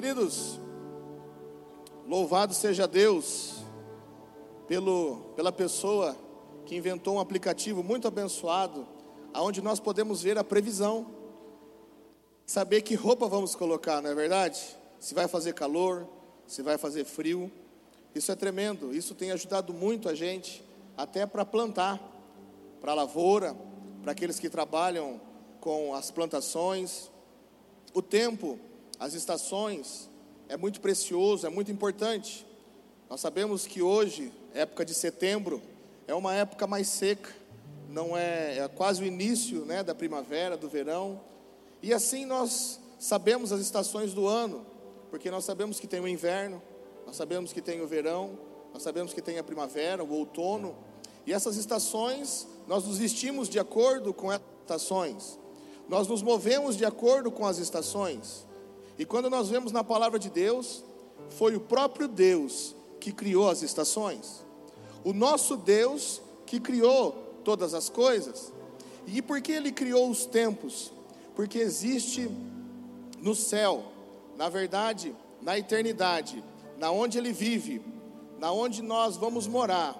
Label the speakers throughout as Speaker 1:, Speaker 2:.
Speaker 1: Queridos, louvado seja Deus pelo, pela pessoa que inventou um aplicativo muito abençoado, aonde nós podemos ver a previsão, saber que roupa vamos colocar, não é verdade? Se vai fazer calor, se vai fazer frio. Isso é tremendo, isso tem ajudado muito a gente, até para plantar, para a lavoura, para aqueles que trabalham com as plantações. O tempo, as estações, é muito precioso, é muito importante. Nós sabemos que hoje, época de setembro, é uma época mais seca, não é, é quase o início né, da primavera, do verão. E assim nós sabemos as estações do ano, porque nós sabemos que tem o inverno, nós sabemos que tem o verão, nós sabemos que tem a primavera, o outono, e essas estações nós nos vestimos de acordo com essas estações, nós nos movemos de acordo com as estações. E quando nós vemos na palavra de Deus, foi o próprio Deus que criou as estações. O nosso Deus que criou todas as coisas. E por que ele criou os tempos? Porque existe no céu, na verdade, na eternidade, na onde ele vive, na onde nós vamos morar,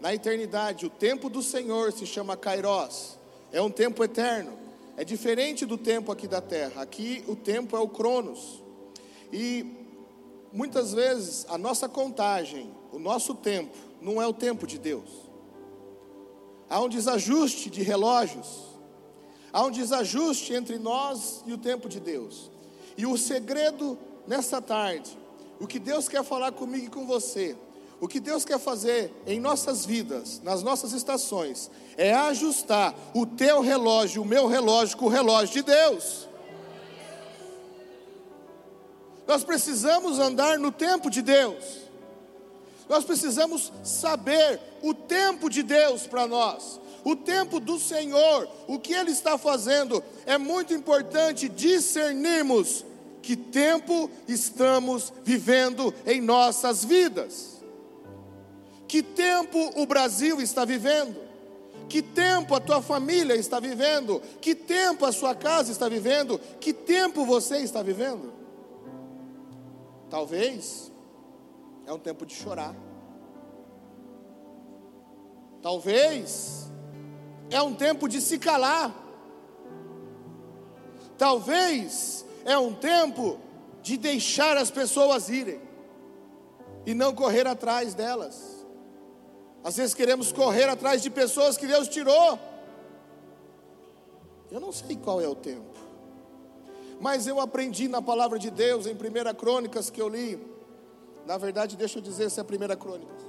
Speaker 1: na eternidade, o tempo do Senhor se chama Kairos. É um tempo eterno. É diferente do tempo aqui da terra. Aqui o tempo é o Cronos. E muitas vezes a nossa contagem, o nosso tempo, não é o tempo de Deus. Há um desajuste de relógios. Há um desajuste entre nós e o tempo de Deus. E o segredo nessa tarde, o que Deus quer falar comigo e com você, o que Deus quer fazer em nossas vidas, nas nossas estações, é ajustar o teu relógio, o meu relógio, com o relógio de Deus. Nós precisamos andar no tempo de Deus. Nós precisamos saber o tempo de Deus para nós, o tempo do Senhor, o que Ele está fazendo. É muito importante discernirmos que tempo estamos vivendo em nossas vidas. Que tempo o Brasil está vivendo? Que tempo a tua família está vivendo? Que tempo a sua casa está vivendo? Que tempo você está vivendo? Talvez é um tempo de chorar. Talvez é um tempo de se calar. Talvez é um tempo de deixar as pessoas irem e não correr atrás delas. Às vezes queremos correr atrás de pessoas que Deus tirou. Eu não sei qual é o tempo. Mas eu aprendi na palavra de Deus em 1 Crônicas que eu li. Na verdade, deixa eu dizer se é 1 Crônicas.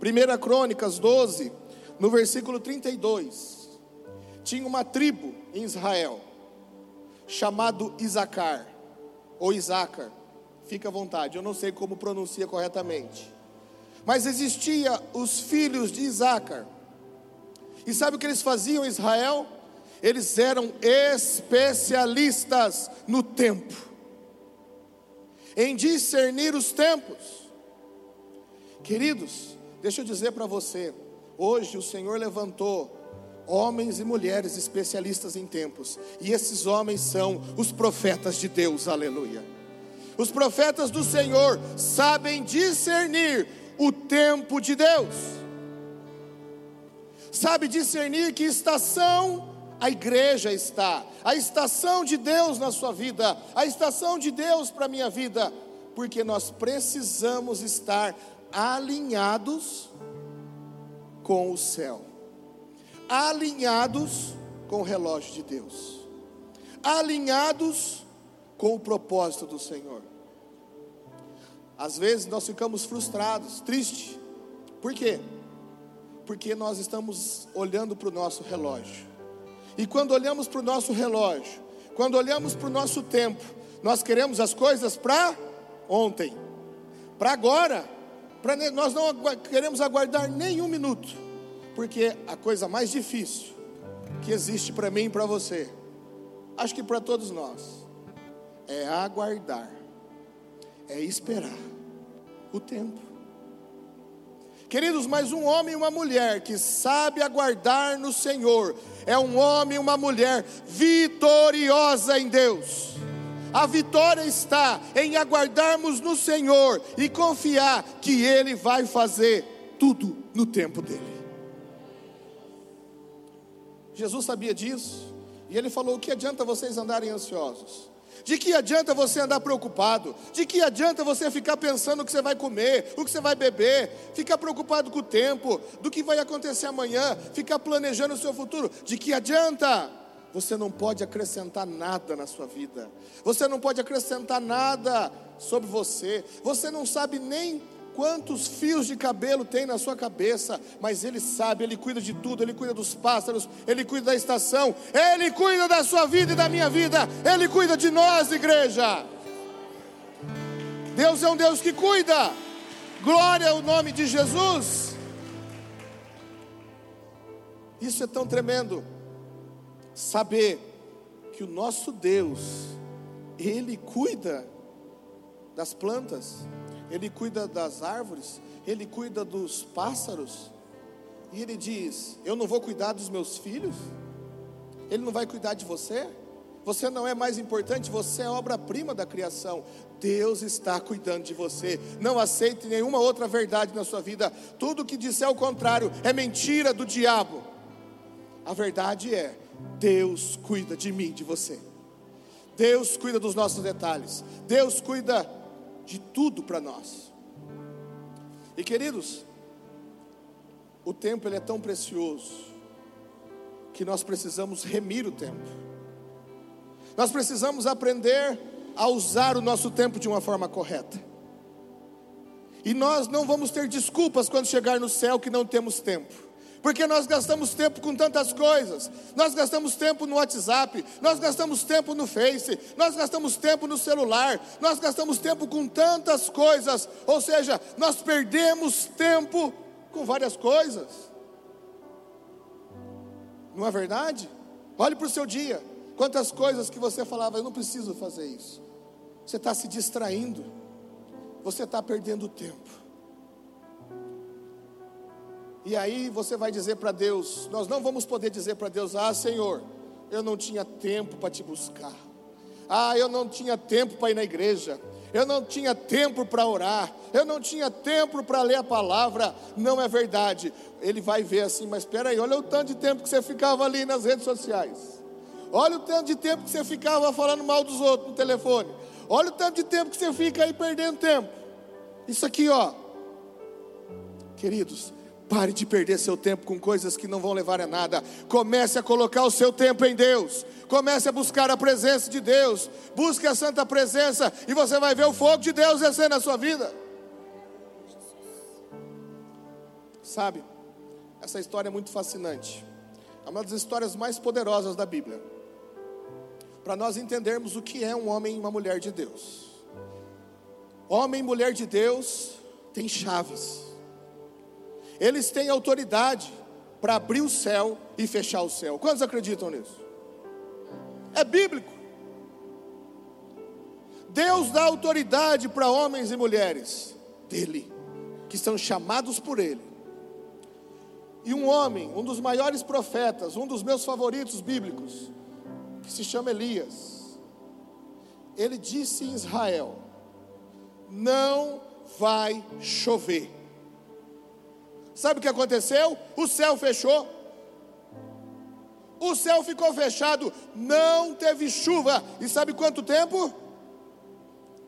Speaker 1: 1 Crônicas 12, no versículo 32. Tinha uma tribo em Israel chamado Isacar ou Isacar. Fica à vontade, eu não sei como pronuncia corretamente. Mas existia os filhos de Isacar. E sabe o que eles faziam em Israel? Eles eram especialistas no tempo, em discernir os tempos. Queridos, deixa eu dizer para você, hoje o Senhor levantou homens e mulheres especialistas em tempos, e esses homens são os profetas de Deus, aleluia. Os profetas do Senhor sabem discernir o tempo de Deus. Sabe discernir que estação a igreja está, a estação de Deus na sua vida, a estação de Deus para a minha vida, porque nós precisamos estar alinhados com o céu, alinhados com o relógio de Deus, alinhados com o propósito do Senhor. Às vezes nós ficamos frustrados, tristes. Por quê? Porque nós estamos olhando para o nosso relógio. E quando olhamos para o nosso relógio, quando olhamos para o nosso tempo, nós queremos as coisas para ontem, para agora. Pra, nós não queremos aguardar nem um minuto, porque a coisa mais difícil que existe para mim e para você, acho que para todos nós, é aguardar é esperar o tempo. Queridos, mas um homem e uma mulher que sabe aguardar no Senhor é um homem e uma mulher vitoriosa em Deus. A vitória está em aguardarmos no Senhor e confiar que Ele vai fazer tudo no tempo dele. Jesus sabia disso e ele falou: O que adianta vocês andarem ansiosos? De que adianta você andar preocupado? De que adianta você ficar pensando o que você vai comer, o que você vai beber, ficar preocupado com o tempo, do que vai acontecer amanhã, ficar planejando o seu futuro? De que adianta? Você não pode acrescentar nada na sua vida, você não pode acrescentar nada sobre você, você não sabe nem quantos fios de cabelo tem na sua cabeça, mas Ele sabe, Ele cuida de tudo, Ele cuida dos pássaros, Ele cuida da estação, Ele cuida da sua vida e da minha vida, Ele cuida de nós, igreja. Deus é um Deus que cuida, glória ao nome de Jesus. Isso é tão tremendo, saber que o nosso Deus, Ele cuida das plantas, ele cuida das árvores, Ele cuida dos pássaros, e Ele diz: Eu não vou cuidar dos meus filhos? Ele não vai cuidar de você? Você não é mais importante, você é obra-prima da criação. Deus está cuidando de você. Não aceite nenhuma outra verdade na sua vida. Tudo que disser o contrário é mentira do diabo. A verdade é: Deus cuida de mim, de você. Deus cuida dos nossos detalhes. Deus cuida de tudo para nós. E queridos, o tempo ele é tão precioso que nós precisamos remir o tempo. Nós precisamos aprender a usar o nosso tempo de uma forma correta. E nós não vamos ter desculpas quando chegar no céu que não temos tempo porque nós gastamos tempo com tantas coisas. Nós gastamos tempo no WhatsApp, nós gastamos tempo no Face, nós gastamos tempo no celular, nós gastamos tempo com tantas coisas. Ou seja, nós perdemos tempo com várias coisas. Não é verdade? Olhe para o seu dia. Quantas coisas que você falava, eu não preciso fazer isso. Você está se distraindo, você está perdendo tempo. E aí você vai dizer para Deus: Nós não vamos poder dizer para Deus: Ah, Senhor, eu não tinha tempo para te buscar. Ah, eu não tinha tempo para ir na igreja. Eu não tinha tempo para orar. Eu não tinha tempo para ler a palavra. Não é verdade. Ele vai ver assim, mas espera aí, olha o tanto de tempo que você ficava ali nas redes sociais. Olha o tanto de tempo que você ficava falando mal dos outros no telefone. Olha o tanto de tempo que você fica aí perdendo tempo. Isso aqui, ó. Queridos, Pare de perder seu tempo com coisas que não vão levar a nada. Comece a colocar o seu tempo em Deus. Comece a buscar a presença de Deus. Busque a santa presença e você vai ver o fogo de Deus descer na sua vida. Sabe, essa história é muito fascinante. É uma das histórias mais poderosas da Bíblia. Para nós entendermos o que é um homem e uma mulher de Deus. Homem e mulher de Deus tem chaves. Eles têm autoridade para abrir o céu e fechar o céu. Quantos acreditam nisso? É bíblico. Deus dá autoridade para homens e mulheres dele, que são chamados por ele. E um homem, um dos maiores profetas, um dos meus favoritos bíblicos, que se chama Elias, ele disse em Israel: Não vai chover. Sabe o que aconteceu? O céu fechou. O céu ficou fechado, não teve chuva. E sabe quanto tempo?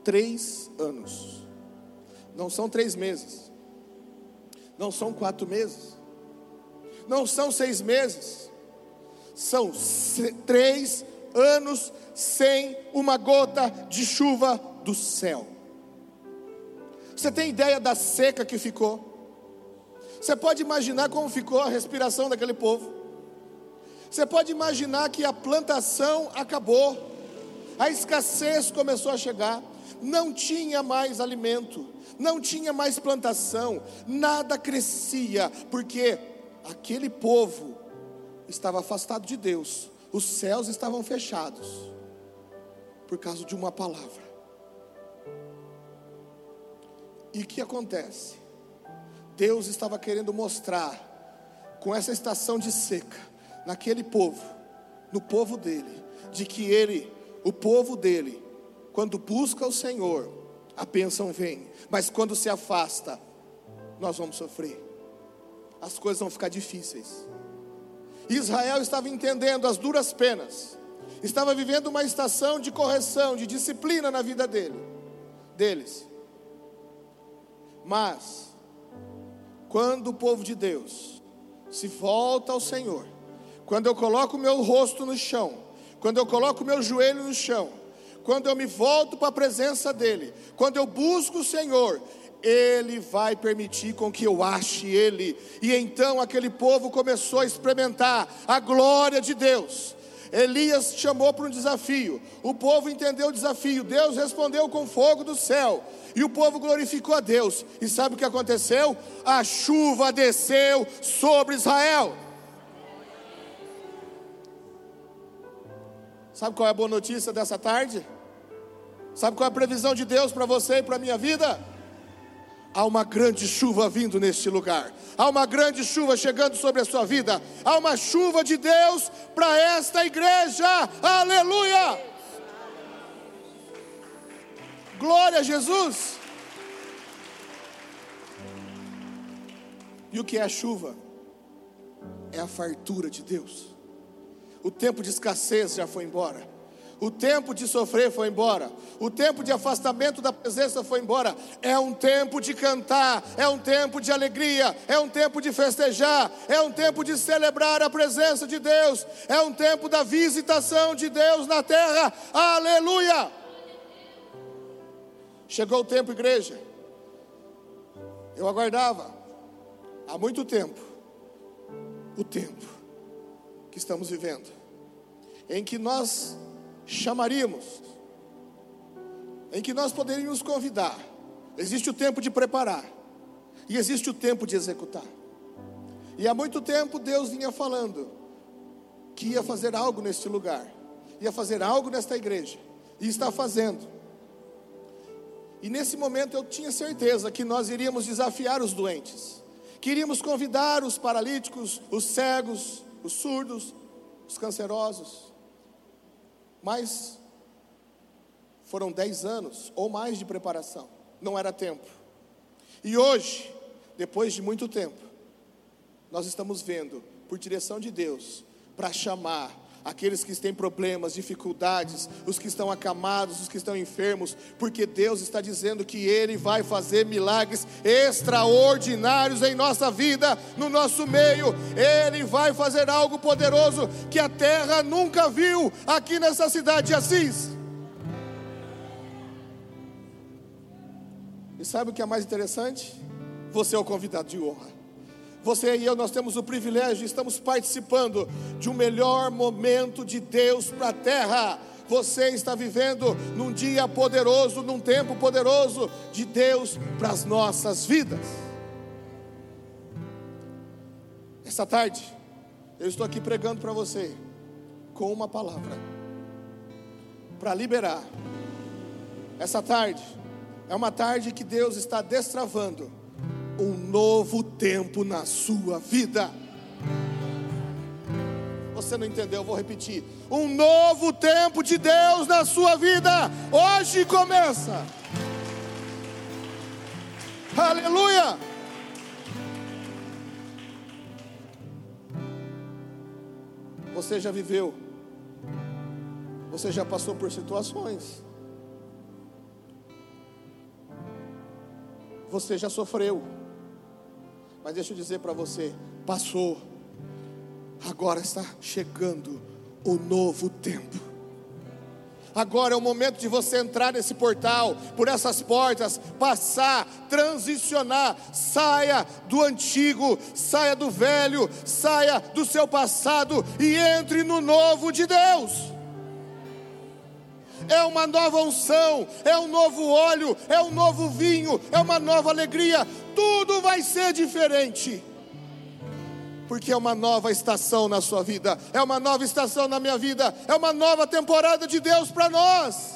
Speaker 1: Três anos. Não são três meses. Não são quatro meses. Não são seis meses. São três anos sem uma gota de chuva do céu. Você tem ideia da seca que ficou? Você pode imaginar como ficou a respiração daquele povo. Você pode imaginar que a plantação acabou, a escassez começou a chegar, não tinha mais alimento, não tinha mais plantação, nada crescia, porque aquele povo estava afastado de Deus, os céus estavam fechados, por causa de uma palavra. E o que acontece? Deus estava querendo mostrar, com essa estação de seca, naquele povo, no povo dele, de que ele, o povo dele, quando busca o Senhor, a bênção vem, mas quando se afasta, nós vamos sofrer, as coisas vão ficar difíceis. Israel estava entendendo as duras penas, estava vivendo uma estação de correção, de disciplina na vida dele, deles. Mas, quando o povo de Deus se volta ao Senhor, quando eu coloco o meu rosto no chão, quando eu coloco o meu joelho no chão, quando eu me volto para a presença dEle, quando eu busco o Senhor, Ele vai permitir com que eu ache Ele. E então aquele povo começou a experimentar a glória de Deus. Elias chamou para um desafio, o povo entendeu o desafio, Deus respondeu com fogo do céu, e o povo glorificou a Deus. E sabe o que aconteceu? A chuva desceu sobre Israel. Sabe qual é a boa notícia dessa tarde? Sabe qual é a previsão de Deus para você e para a minha vida? Há uma grande chuva vindo neste lugar. Há uma grande chuva chegando sobre a sua vida. Há uma chuva de Deus para esta igreja. Aleluia! Glória a Jesus. E o que é a chuva? É a fartura de Deus. O tempo de escassez já foi embora. O tempo de sofrer foi embora. O tempo de afastamento da presença foi embora. É um tempo de cantar, é um tempo de alegria, é um tempo de festejar, é um tempo de celebrar a presença de Deus, é um tempo da visitação de Deus na terra. Aleluia! Chegou o tempo, igreja. Eu aguardava há muito tempo o tempo que estamos vivendo, em que nós chamaríamos, em que nós poderíamos convidar. Existe o tempo de preparar e existe o tempo de executar. E há muito tempo Deus vinha falando que ia fazer algo neste lugar, ia fazer algo nesta igreja, e está fazendo. E nesse momento eu tinha certeza que nós iríamos desafiar os doentes, que iríamos convidar os paralíticos, os cegos, os surdos, os cancerosos, mas foram dez anos ou mais de preparação, não era tempo. E hoje, depois de muito tempo, nós estamos vendo, por direção de Deus, para chamar aqueles que têm problemas, dificuldades, os que estão acamados, os que estão enfermos, porque Deus está dizendo que Ele vai fazer milagres extraordinários em nossa vida, no nosso meio, Ele vai fazer algo poderoso que a terra nunca viu aqui nessa cidade de Assis. E sabe o que é mais interessante? Você é o convidado de honra. Você e eu, nós temos o privilégio, estamos participando de um melhor momento de Deus para a terra. Você está vivendo num dia poderoso, num tempo poderoso de Deus para as nossas vidas. Essa tarde, eu estou aqui pregando para você com uma palavra para liberar. Essa tarde é uma tarde que Deus está destravando um novo tempo na sua vida. Você não entendeu, eu vou repetir. Um novo tempo de Deus na sua vida. Hoje começa. Aleluia! Você já viveu, você já passou por situações, você já sofreu. Mas deixa eu dizer para você: passou, agora está chegando o novo tempo. Agora é o momento de você entrar nesse portal, por essas portas, passar, transicionar, saia do antigo, saia do velho, saia do seu passado e entre no novo de Deus é uma nova unção, é um novo óleo, é um novo vinho, é uma nova alegria, tudo vai ser diferente. Porque é uma nova estação na sua vida, é uma nova estação na minha vida, é uma nova temporada de Deus para nós.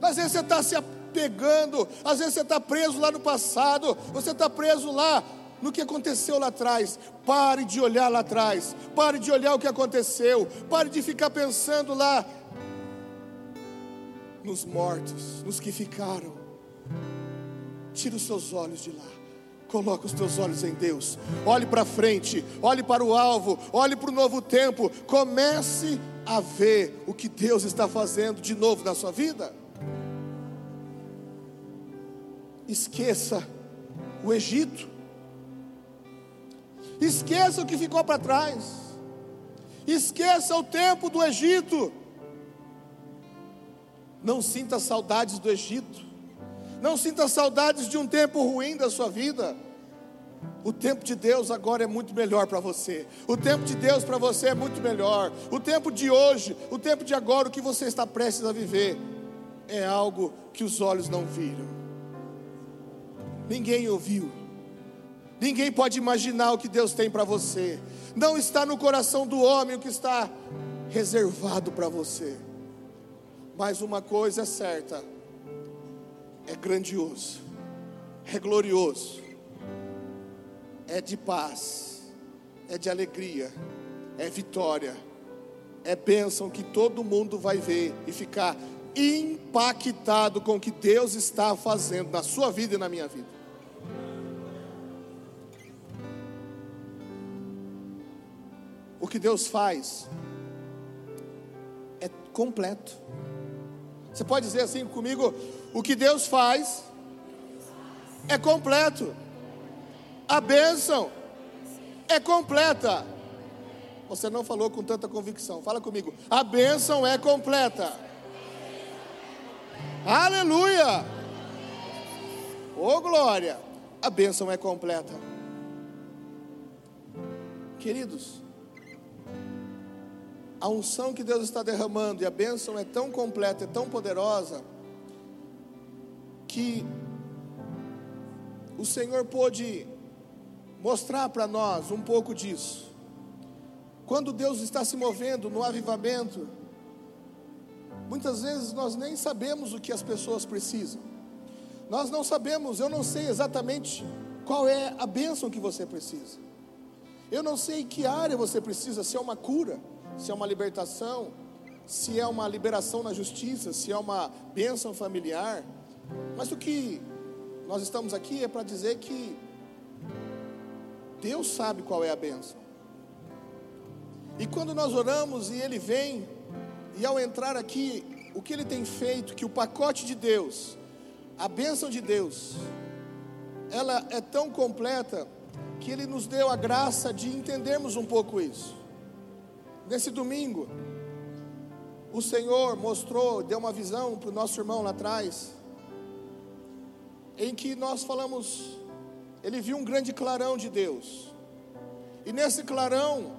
Speaker 1: Às vezes você está se apegando, às vezes você está preso lá no passado, você está preso lá no que aconteceu lá atrás. Pare de olhar lá atrás. Pare de olhar o que aconteceu. Pare de ficar pensando lá nos mortos, nos que ficaram. Tira os seus olhos de lá. Coloca os teus olhos em Deus. Olhe para frente, olhe para o alvo, olhe para o novo tempo. Comece a ver o que Deus está fazendo de novo na sua vida. Esqueça o Egito. Esqueça o que ficou para trás. Esqueça o tempo do Egito. Não sinta saudades do Egito. Não sinta saudades de um tempo ruim da sua vida. O tempo de Deus agora é muito melhor para você. O tempo de Deus para você é muito melhor. O tempo de hoje, o tempo de agora, o que você está prestes a viver, é algo que os olhos não viram. Ninguém ouviu. Ninguém pode imaginar o que Deus tem para você. Não está no coração do homem o que está reservado para você. Mas uma coisa é certa: é grandioso, é glorioso, é de paz, é de alegria, é vitória, é bênção que todo mundo vai ver e ficar impactado com o que Deus está fazendo na sua vida e na minha vida. Que Deus faz é completo. Você pode dizer assim comigo: o que Deus faz é completo. A bênção é completa. Você não falou com tanta convicção. Fala comigo. A bênção é completa. Aleluia! Oh glória! A bênção é completa. Queridos, a unção que Deus está derramando e a bênção é tão completa, é tão poderosa, que o Senhor pôde mostrar para nós um pouco disso. Quando Deus está se movendo no avivamento, muitas vezes nós nem sabemos o que as pessoas precisam. Nós não sabemos, eu não sei exatamente qual é a bênção que você precisa. Eu não sei que área você precisa, se é uma cura, se é uma libertação, se é uma liberação na justiça, se é uma bênção familiar. Mas o que nós estamos aqui é para dizer que Deus sabe qual é a bênção. E quando nós oramos e Ele vem, e ao entrar aqui, o que Ele tem feito, que o pacote de Deus, a bênção de Deus, ela é tão completa que Ele nos deu a graça de entendermos um pouco isso. Nesse domingo, o Senhor mostrou, deu uma visão para o nosso irmão lá atrás, em que nós falamos, ele viu um grande clarão de Deus, e nesse clarão,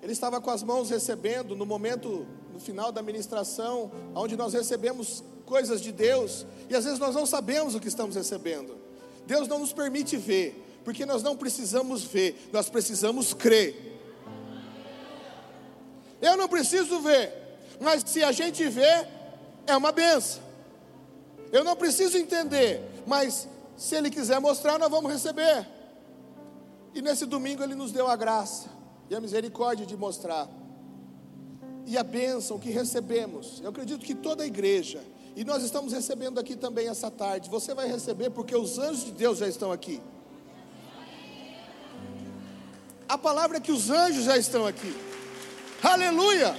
Speaker 1: ele estava com as mãos recebendo, no momento, no final da ministração, onde nós recebemos coisas de Deus, e às vezes nós não sabemos o que estamos recebendo, Deus não nos permite ver, porque nós não precisamos ver, nós precisamos crer. Eu não preciso ver, mas se a gente vê, é uma benção. Eu não preciso entender, mas se Ele quiser mostrar, nós vamos receber. E nesse domingo Ele nos deu a graça e a misericórdia de mostrar. E a bênção que recebemos, eu acredito que toda a igreja, e nós estamos recebendo aqui também essa tarde, você vai receber porque os anjos de Deus já estão aqui. A palavra é que os anjos já estão aqui. Aleluia!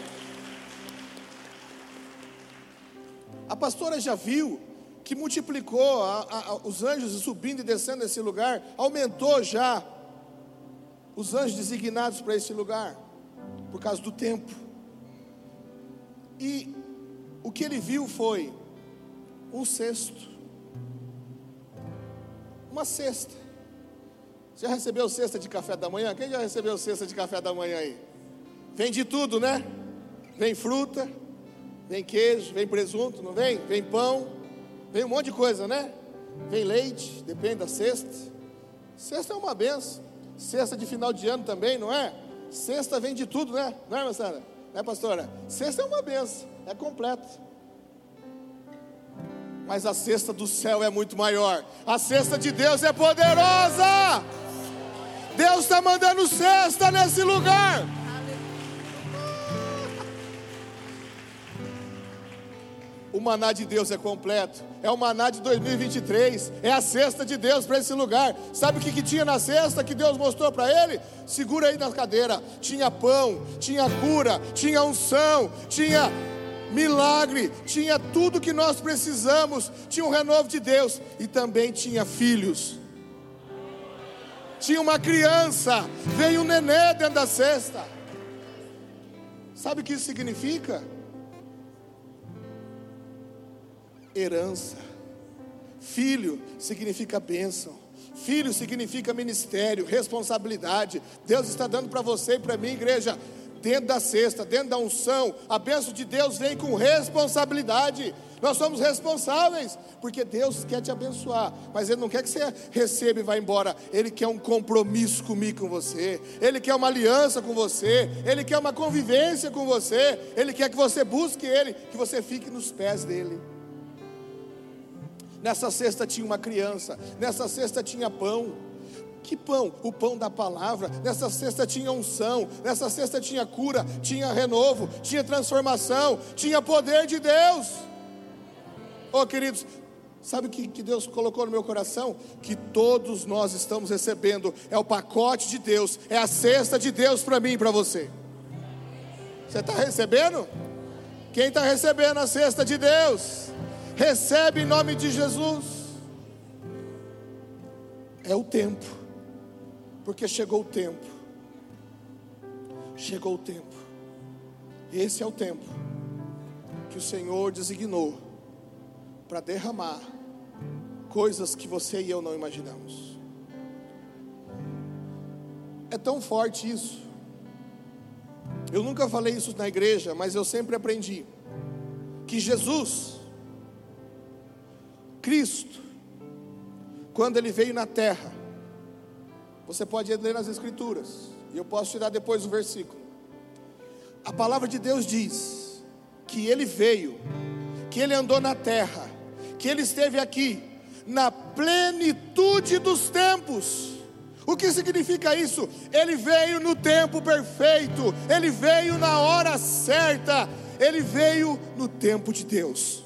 Speaker 1: A pastora já viu que multiplicou a, a, os anjos subindo e descendo nesse lugar, aumentou já os anjos designados para esse lugar, por causa do tempo. E o que ele viu foi um cesto, uma cesta. Já recebeu cesta de café da manhã? Quem já recebeu cesta de café da manhã aí? Vem de tudo, né? Vem fruta, vem queijo, vem presunto, não vem? Vem pão, vem um monte de coisa, né? Vem leite, depende da cesta. Cesta é uma benção. Cesta de final de ano também, não é? Cesta vem de tudo, né? Não é, moçada? Não é, pastora? Cesta é uma benção, é completo. Mas a cesta do céu é muito maior. A cesta de Deus é poderosa. Deus está mandando cesta nesse lugar. O maná de Deus é completo. É o maná de 2023. É a cesta de Deus para esse lugar. Sabe o que, que tinha na cesta que Deus mostrou para ele? Segura aí na cadeira. Tinha pão, tinha cura, tinha unção, tinha milagre, tinha tudo que nós precisamos. Tinha um renovo de Deus e também tinha filhos. Tinha uma criança, veio um nenê dentro da cesta. Sabe o que isso significa? Herança. Filho significa bênção. Filho significa ministério, responsabilidade. Deus está dando para você e para mim, igreja, dentro da cesta, dentro da unção. A bênção de Deus vem com responsabilidade. Nós somos responsáveis, porque Deus quer te abençoar, mas Ele não quer que você receba e vá embora. Ele quer um compromisso comigo, com você. Ele quer uma aliança com você. Ele quer uma convivência com você. Ele quer que você busque Ele, que você fique nos pés dele. Nessa cesta tinha uma criança, nessa cesta tinha pão. Que pão? O pão da palavra. Nessa cesta tinha unção, nessa cesta tinha cura, tinha renovo, tinha transformação, tinha poder de Deus. Oh, queridos, sabe o que, que Deus colocou no meu coração? Que todos nós estamos recebendo, é o pacote de Deus, é a cesta de Deus para mim e para você. Você está recebendo? Quem está recebendo a cesta de Deus? Recebe em nome de Jesus. É o tempo, porque chegou o tempo. Chegou o tempo. Esse é o tempo que o Senhor designou para derramar coisas que você e eu não imaginamos. É tão forte isso. Eu nunca falei isso na igreja, mas eu sempre aprendi que Jesus Cristo, quando ele veio na terra, você pode ler nas Escrituras, e eu posso tirar depois o versículo. A palavra de Deus diz que ele veio, que ele andou na terra, que ele esteve aqui na plenitude dos tempos. O que significa isso? Ele veio no tempo perfeito, ele veio na hora certa, ele veio no tempo de Deus.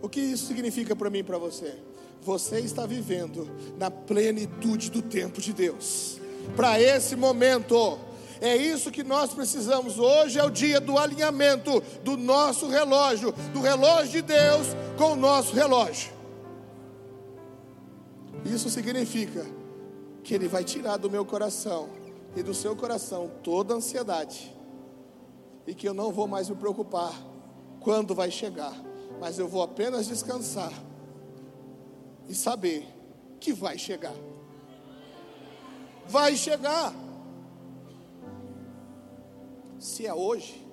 Speaker 1: O que isso significa para mim e para você? Você está vivendo na plenitude do tempo de Deus. Para esse momento, é isso que nós precisamos. Hoje é o dia do alinhamento do nosso relógio, do relógio de Deus com o nosso relógio. Isso significa que Ele vai tirar do meu coração e do seu coração toda ansiedade, e que eu não vou mais me preocupar quando vai chegar mas eu vou apenas descansar e saber que vai chegar. Vai chegar. Se é hoje,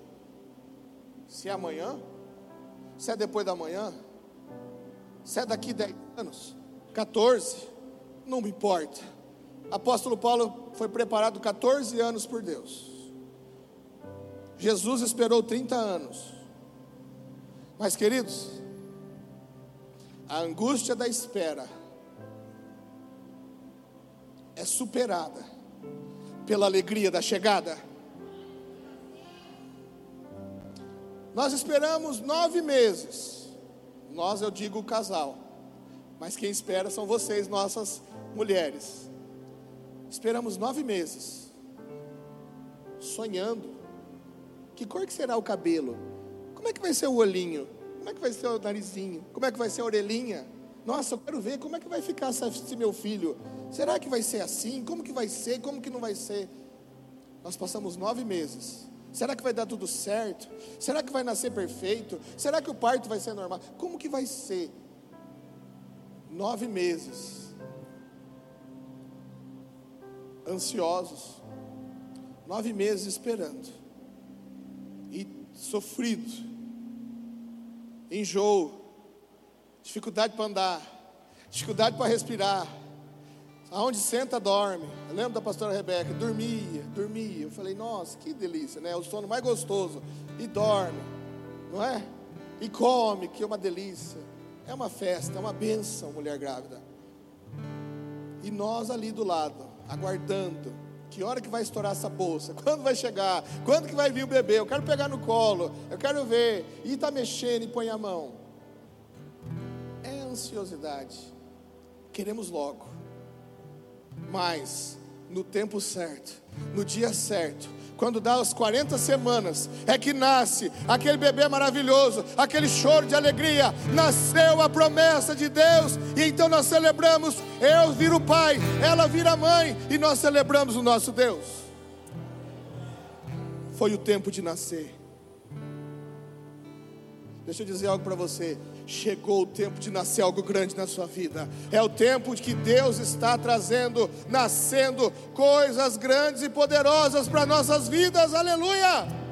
Speaker 1: se é amanhã, se é depois da manhã, se é daqui 10 anos, 14, não me importa. Apóstolo Paulo foi preparado 14 anos por Deus. Jesus esperou 30 anos. Mas, queridos, a angústia da espera é superada pela alegria da chegada. Nós esperamos nove meses, nós eu digo o casal, mas quem espera são vocês, nossas mulheres. Esperamos nove meses, sonhando. Que cor que será o cabelo? Como é que vai ser o olhinho? Como é que vai ser o narizinho? Como é que vai ser a orelhinha? Nossa, eu quero ver como é que vai ficar esse meu filho. Será que vai ser assim? Como que vai ser? Como que não vai ser? Nós passamos nove meses. Será que vai dar tudo certo? Será que vai nascer perfeito? Será que o parto vai ser normal? Como que vai ser? Nove meses. Ansiosos. Nove meses esperando. E sofrido enjoo, dificuldade para andar, dificuldade para respirar. Aonde senta, dorme. Eu lembro da pastora Rebeca, dormia, dormia. Eu falei, nossa, que delícia, né? O sono mais gostoso. E dorme, não é? E come, que é uma delícia. É uma festa, é uma benção, mulher grávida. E nós ali do lado, aguardando Que hora que vai estourar essa bolsa? Quando vai chegar? Quando que vai vir o bebê? Eu quero pegar no colo, eu quero ver. E está mexendo e põe a mão. É ansiosidade. Queremos logo. Mas, no tempo certo, no dia certo, quando dá as 40 semanas, é que nasce aquele bebê maravilhoso, aquele choro de alegria, nasceu a promessa de Deus, e então nós celebramos. Eu viro pai, ela vira mãe, e nós celebramos o nosso Deus. Foi o tempo de nascer. Deixa eu dizer algo para você. Chegou o tempo de nascer algo grande na sua vida. É o tempo de que Deus está trazendo, nascendo coisas grandes e poderosas para nossas vidas. Aleluia!